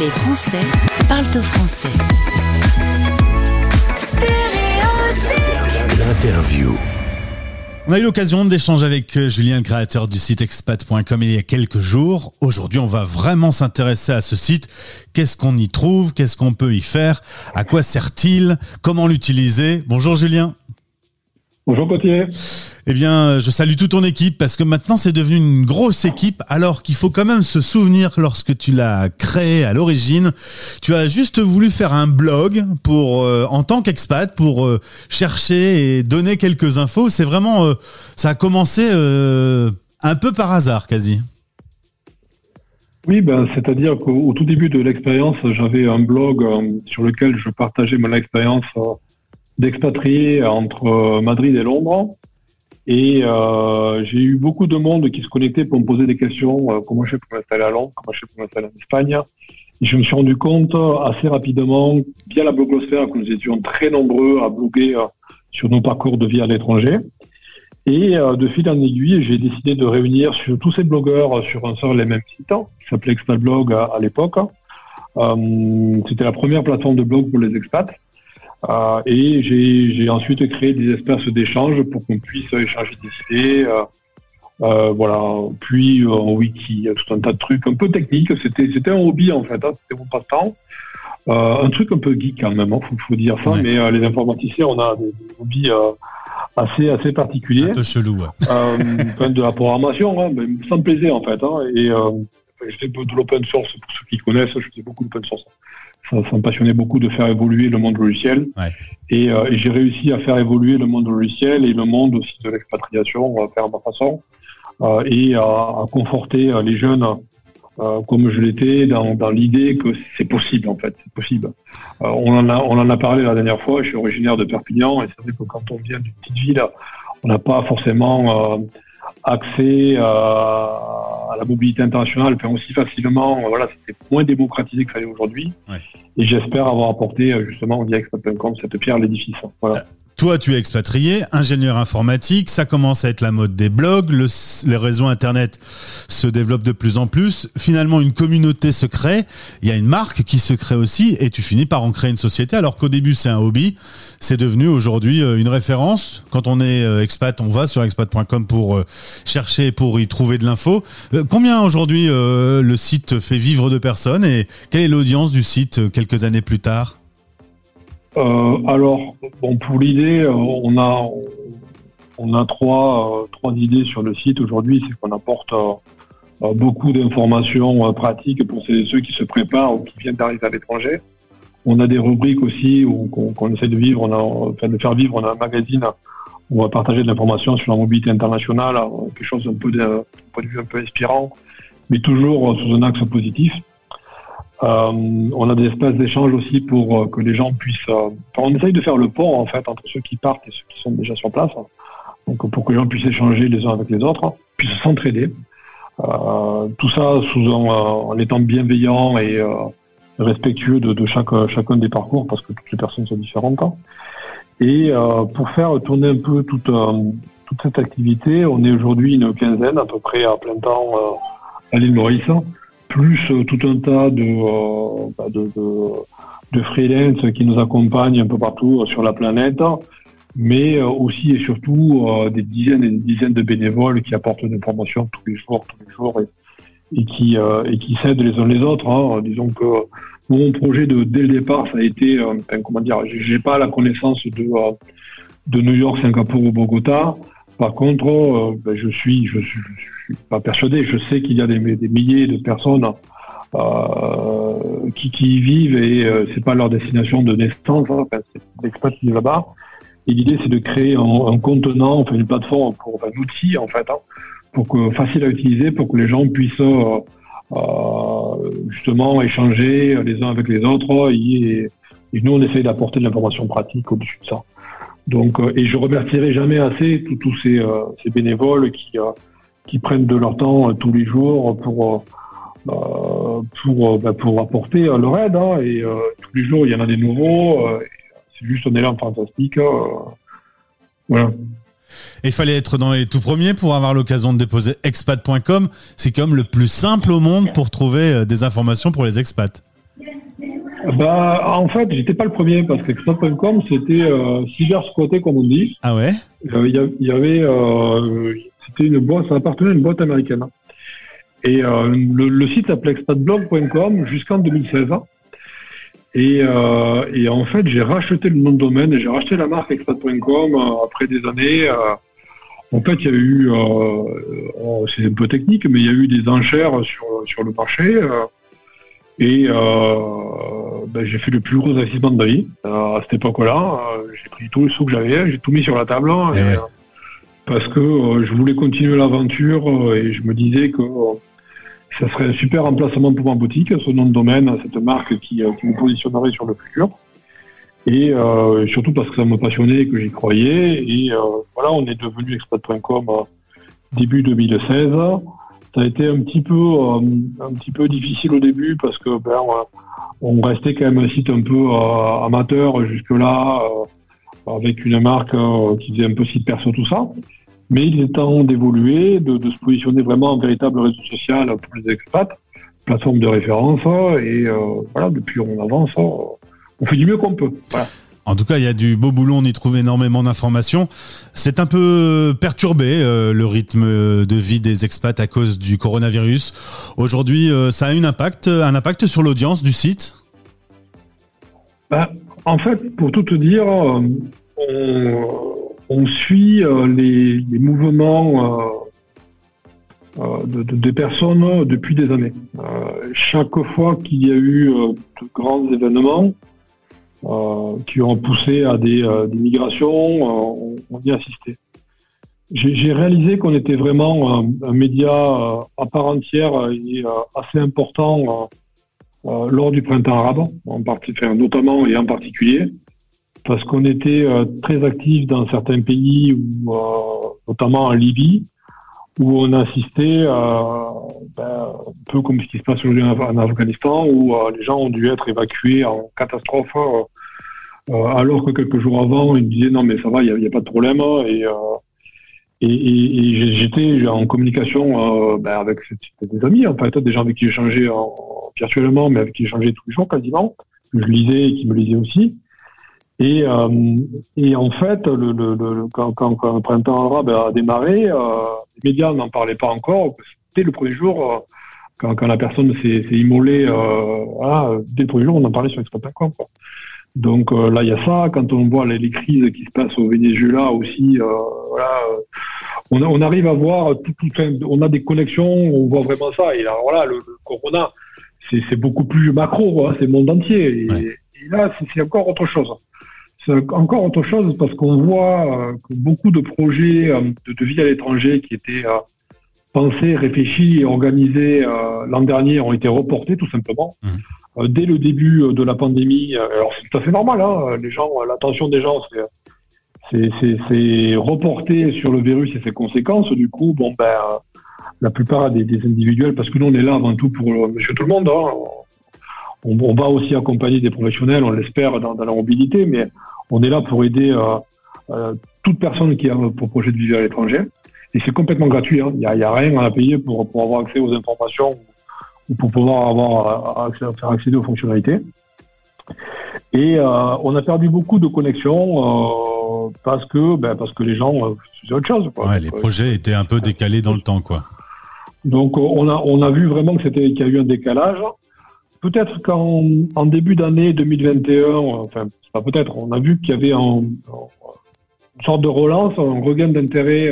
Les Français parlent au français. L'interview. On a eu l'occasion d'échanger avec euh, Julien, le créateur du site expat.com il y a quelques jours. Aujourd'hui, on va vraiment s'intéresser à ce site. Qu'est-ce qu'on y trouve? Qu'est-ce qu'on peut y faire? À quoi sert-il? Comment l'utiliser? Bonjour Julien. Bonjour Gauthier. Eh bien, je salue toute ton équipe parce que maintenant c'est devenu une grosse équipe alors qu'il faut quand même se souvenir que lorsque tu l'as créé à l'origine, tu as juste voulu faire un blog pour euh, en tant qu'expat pour euh, chercher et donner quelques infos. C'est vraiment euh, ça a commencé un peu par hasard quasi. Oui, ben, c'est-à-dire qu'au tout début de l'expérience, j'avais un blog sur lequel je partageais mon expérience d'expatriés entre Madrid et Londres. Et euh, j'ai eu beaucoup de monde qui se connectait pour me poser des questions. Euh, comment je fais pour m'installer à Londres Comment je fais pour m'installer en Espagne je me suis rendu compte assez rapidement, via la blogosphère, que nous étions très nombreux à bloguer euh, sur nos parcours de vie à l'étranger. Et euh, de fil en aiguille, j'ai décidé de réunir sur tous ces blogueurs sur un seul et même site, qui s'appelait Expatblog à, à l'époque. C'était la première plateforme de blog pour les expats. Euh, et j'ai ensuite créé des espaces d'échange pour qu'on puisse échanger des idées. Euh, euh, voilà. Puis en wiki, tout un tas de trucs un peu techniques. C'était un hobby en fait, hein, c'était mon passe-temps. un truc un peu geek quand même, il hein, faut, dire ça, mais les informaticiens, on a des, hobbies assez, assez particuliers. Un peu chelou. de la programmation, hein, mais me plaisait en fait. et je fais de l'open source pour ceux qui connaissent, je faisais beaucoup d'open source ça, me passionnait beaucoup de faire évoluer le monde logiciel. Euh, et, j'ai réussi à faire évoluer le monde logiciel et le monde aussi de l'expatriation, à faire ma façon, euh, et à, conforter euh, les jeunes comme je l'étais dans, l'idée que c'est possible en fait, c'est possible. on, en a, on en a parlé la dernière fois, je suis originaire de Perpignan et c'est vrai que quand on vient d'une petite ville, on n'a pas forcément accès à la mobilité internationale enfin, aussi facilement. Voilà, c'était moins démocratisé que ça l'est aujourd'hui. Et j'espère avoir apporté euh, justement via Expat.com cette pierre à l'édifice. Voilà. Toi, tu es expatrié, ingénieur informatique, ça commence à être la mode des blogs, le, les réseaux Internet se développent de plus en plus. Finalement, une communauté se crée, il y a une marque qui se crée aussi, et tu finis par en créer une société, alors qu'au début, c'est un hobby. C'est devenu aujourd'hui euh, une référence. Quand on est euh, expat, on va sur expat.com pour euh, chercher, pour y trouver de l'info. Combien aujourd'hui le site fait vivre de personnes, et quelle est l'audience du site quelques années plus tard? Alors, bon, pour l'idée, euh, on a, euh, trois idées sur le site aujourd'hui. C'est qu'on apporte beaucoup d'informations pratiques pour ceux qui se préparent ou qui viennent d'arriver à l'étranger. On a des rubriques aussi qu'on essaie de vivre, enfin, de faire vivre. On a un magazine où on va partager de l'information sur la mobilité internationale, quelque chose un peu de, point de vue un peu inspirant, mais toujours sous un axe positif. Euh, on a des espaces d'échange aussi pour euh, que les gens puissent. Euh, on essaye de faire le pont en fait entre ceux qui partent et ceux qui sont déjà sur place. Donc pour que les gens puissent échanger les uns avec les autres, puissent s'entraider. tout ça sous en étant bienveillant et respectueux de, chaque, chacun des parcours parce que toutes les personnes sont différentes. Et pour faire tourner un peu toute, toute cette activité, on est aujourd'hui une quinzaine à peu près à plein temps à l'île Maurice plus euh, tout un tas euh, bah, de, de, freelance qui nous accompagnent un peu partout euh, sur la planète, mais aussi et surtout des dizaines et des dizaines de bénévoles qui apportent des formations tous les jours, tous les jours, et, qui, et qui s'aident les uns les autres. Hein. Disons que mon projet de, dès le départ, ça a été, comment dire, j'ai pas la connaissance de, de New York, Singapour ou Bogota. Par contre, euh, ben, je suis, suis, pas persuadé. Je sais qu'il y a des, milliers de personnes euh, qui, y vivent et euh, c'est pas leur destination de naissance. Hein. C'est l'expat qui est là-bas. Et l'idée, c'est de créer un, contenant, enfin une plateforme, pour, un outil en fait, hein, pour que facile à utiliser, pour que les gens puissent justement échanger les uns avec les autres. et nous, on essaye d'apporter de l'information pratique au-dessus de ça. Donc, euh, et je remercierai jamais assez tous ces, euh, ces, bénévoles qui, euh, qui prennent de leur temps tous les jours pour, bah, pour apporter leur aide. Hein. et tous les jours, il y en a des nouveaux. c'est juste un élan fantastique. voilà. il fallait être dans les tout premiers pour avoir l'occasion de déposer expat.com. C'est comme le plus simple au monde pour trouver des informations pour les expats. Bah, en fait, j'étais pas le premier parce qu'expat.com, c'était euh, cyber squatté, comme on dit. Ah ouais? Il y, avait, euh, c'était une boîte, ça appartenait à une boîte américaine. Et euh, le, site s'appelait expatblog.com jusqu'en 2016. Et, et, en fait, j'ai racheté le nom de domaine et j'ai racheté la marque expat.com après des années. en fait, il y a eu, oh, c'est un peu technique, mais il y a eu des enchères sur, sur le marché. Et euh, ben, j'ai fait le plus gros investissement de ma vie. Euh, à cette époque-là, euh, j'ai pris tout le sous que j'avais, j'ai tout mis sur la table. Hein, eh parce que je voulais continuer l'aventure et je me disais que ça serait un super emplacement pour ma boutique, ce nom de domaine, cette marque qui, me positionnerait sur le futur. Et surtout parce que ça me passionnait et que j'y croyais. Et voilà, on est devenu expat.com début 2016 ça a été un petit peu, euh, un petit peu difficile au début parce que ben, on restait quand même un site un peu euh, amateur jusque-là, euh, avec une marque qui faisait un peu site perso, tout ça. Mais il est temps d'évoluer, de, se positionner vraiment en véritable réseau social pour les expats, plateforme de référence, et voilà, depuis on avance, on fait du mieux qu'on peut. En tout cas, il y a du beau boulot, on y trouve énormément d'informations. C'est un peu perturbé euh, le rythme de vie des expats à cause du coronavirus. Aujourd'hui, euh, ça a un impact, un impact sur l'audience du site? Ben, En fait, pour tout te dire, on, suit euh, les, mouvements des personnes depuis des années. chaque fois qu'il y a eu de grands événements, euh, qui ont poussé à des, euh, migrations, euh, on, y assisté. J'ai réalisé qu'on était vraiment un, média à part entière et assez important lors du printemps arabe, en notamment et en particulier, parce qu'on était très actifs dans certains pays, notamment en Libye, où on assistait, ben, un peu comme ce qui se passe aujourd'hui en, Afghanistan, où les gens ont dû être évacués en catastrophe euh, alors que quelques jours avant, il me disait non mais ça va, il n'y a, pas de problème. Et, euh, et, j'étais en communication euh, ben, avec des amis, en fait, des gens avec qui j'échangeais virtuellement, mais avec qui j'échangeais tous les jours quasiment. Je lisais et qui me lisaient aussi. Et, en fait, le, quand, le printemps arabe a démarré, les médias n'en parlaient pas encore. C'était le premier jour, quand, la personne s'est immolée, dès le premier jour, on en parlait sur Expat.com. Donc euh, là, il y a ça. Quand on voit les, crises qui se passent au Venezuela aussi, euh, euh, on, arrive à voir, tout, on a des connexions, on voit vraiment ça. Et là, voilà, le, corona, c'est beaucoup plus macro, c'est le monde entier. Et, là, c'est encore autre chose. C'est encore autre chose parce qu'on voit que beaucoup de projets de, vie à l'étranger qui étaient pensés, réfléchis et organisés l'an dernier ont été reportés tout simplement. Mmh. Euh, dès le début euh, de la pandémie. Euh, alors c'est tout à fait normal, hein, les gens, l'attention des gens, c'est reporté sur le virus et ses conséquences. Du coup, bon ben, la plupart des, individuels, parce que nous on est là avant tout pour Monsieur tout le monde. Hein, on, va aussi accompagner des professionnels, on l'espère, dans, la mobilité, mais on est là pour aider toute personne qui a pour projet de vivre à l'étranger. Et c'est complètement gratuit. Hein. Il n'y a, rien à payer pour, pour avoir accès aux informations pour pouvoir avoir accès, faire accéder aux fonctionnalités. Et euh, on a perdu beaucoup de connexions euh, parce que ben, parce que les gens euh, faisaient autre chose. Ouais, les projets étaient un peu décalés dans le temps, quoi. Donc on a on a vu vraiment que c'était qu'il y a eu un décalage. Peut-être qu'en en début d'année 2021, enfin pas peut-être, on a vu qu'il y avait une sorte de relance, un regain d'intérêt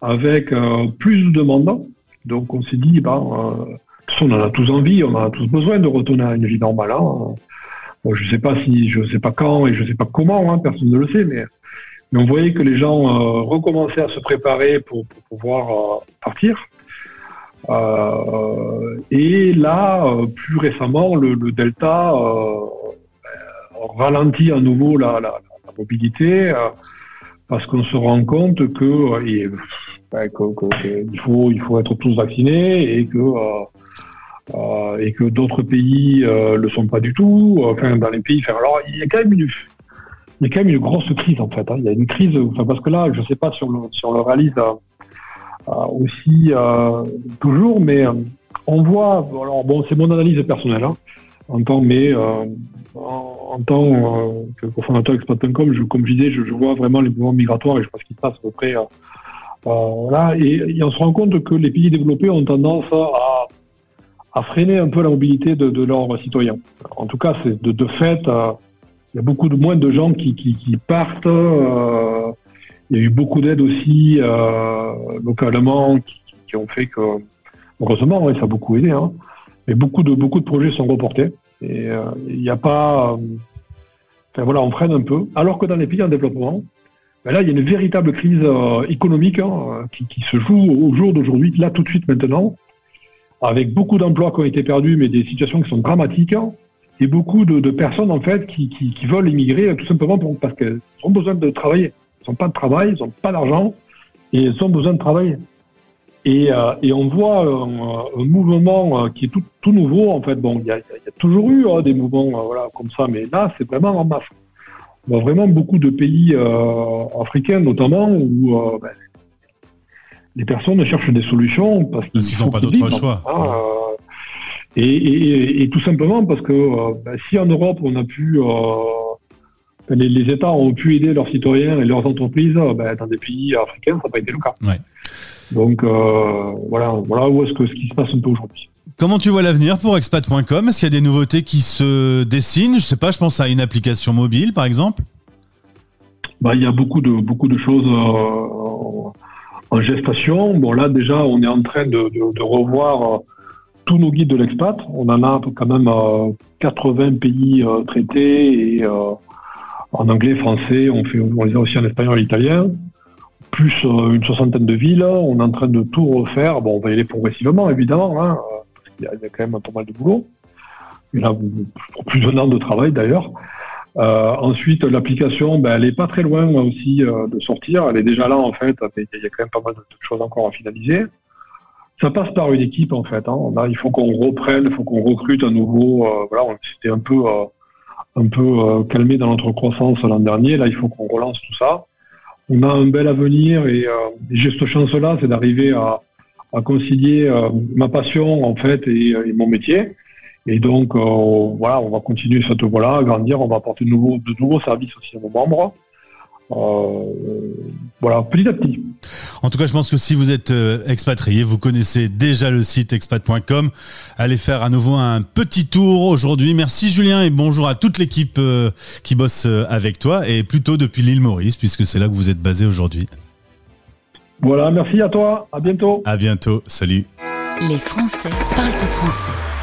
avec plus de demandes. Donc on s'est dit, ben, on en a tous envie, on a tous besoin de retourner à une vie normale. Hein. je ne sais pas si, je sais pas quand et je ne sais pas comment, hein, personne ne le sait, mais, on voyait que les gens euh, recommençaient à se préparer pour, pouvoir euh, partir. Euh, et là, plus récemment, le, Delta ralentit à nouveau la, mobilité parce qu'on se rend compte que, ben, faut, il faut être tous vaccinés et que euh, que d'autres pays ne euh, le sont pas du tout. Enfin, dans les pays. alors, il y a quand même une, il y a quand même une grosse crise en fait. Hein. Il y a une crise, parce que là, je ne sais pas si on le, sur le réalise euh, aussi toujours, mais on voit. Alors bon, c'est mon analyse personnelle. Hein. en tant, mais en, tant que cofondateur expat.com, je, comme je disais, je, vois vraiment les mouvements migratoires et je pense qu'il se passe à peu près. voilà, et, on se rend compte que les pays développés ont tendance à, freiner un peu la mobilité de, leurs citoyens. En tout cas, c'est de, fait, il y a beaucoup de moins de gens qui, partent. Il y a eu beaucoup d'aides aussi localement qui, ont fait que, heureusement, ça a beaucoup aidé. Hein, mais beaucoup de, beaucoup de projets sont reportés. Et euh, il n'y a pas. Euh, enfin voilà, on freine un peu. Alors que dans les pays en développement, ben là, il y a une véritable crise euh, économique hein, qui, se joue au jour d'aujourd'hui, là tout de suite maintenant, avec beaucoup d'emplois qui ont été perdus, mais des situations qui sont dramatiques, hein, et beaucoup de, personnes en fait qui, veulent immigrer tout simplement parce qu'elles ont besoin de travailler. Elles n'ont pas de travail, elles n'ont pas d'argent, et elles ont besoin de travailler. Euh, et, on voit un, mouvement euh, qui est tout, tout, nouveau. En fait, bon, il y, a, toujours eu hein, des mouvements euh, voilà, comme ça, mais là, c'est vraiment en masse. On voit vraiment beaucoup de pays africains, notamment, où ben, les personnes cherchent des solutions parce qu'ils n'ont pas d'autre choix. Hein, et, tout simplement parce que ben, si en Europe on a pu les, États ont pu aider leurs citoyens et leurs entreprises, ben, dans des pays africains, ça n'a pas été le cas. Donc euh, voilà, voilà où est-ce que ce qui se passe un peu aujourd'hui. Comment tu vois l'avenir pour expat.com Est-ce qu'il y a des nouveautés qui se dessinent? Je sais pas, je pense à une application mobile par exemple. Bah, il y a beaucoup de, beaucoup de choses euh, en gestation. Bon là déjà on est en train de, revoir euh, tous nos guides de l'expat. On en a quand même 80 pays traités et en anglais, français, on, fait, on les a aussi en espagnol et italien plus euh, une soixantaine de villes. On est en train de tout refaire. Bon, on va y aller progressivement, évidemment, hein, parce qu'il y, a quand même pas mal de boulot. Il y a plus d'un an de travail, d'ailleurs. Euh, ensuite, l'application, ben, elle n'est pas très loin aussi euh, de sortir. Elle est déjà là, en fait. Il y a quand même pas mal de choses encore à finaliser. Ça passe par une équipe, en fait. Hein. il faut qu'on reprenne, il faut qu'on recrute à nouveau. voilà, on s'était un peu, un peu calmé dans notre croissance l'an dernier. Là, il faut qu'on relance tout ça on a un bel avenir et euh, j'ai cette chance-là, c'est d'arriver à, concilier euh, ma passion en fait et, mon métier. Et donc euh, voilà, on va continuer cette voie-là, agrandir, on va apporter de nouveaux services aussi à nos membres. voilà, petit à petit. En tout cas, je pense que si vous êtes euh, expatrié, vous connaissez déjà le site expat.com. Allez faire à nouveau un petit tour aujourd'hui. Merci Julien et bonjour à toute l'équipe euh, qui bosse euh, avec toi et plutôt depuis l'île Maurice puisque c'est là que vous êtes basé aujourd'hui. Voilà, merci à toi. À bientôt. À bientôt. Salut. Les Français parlent français.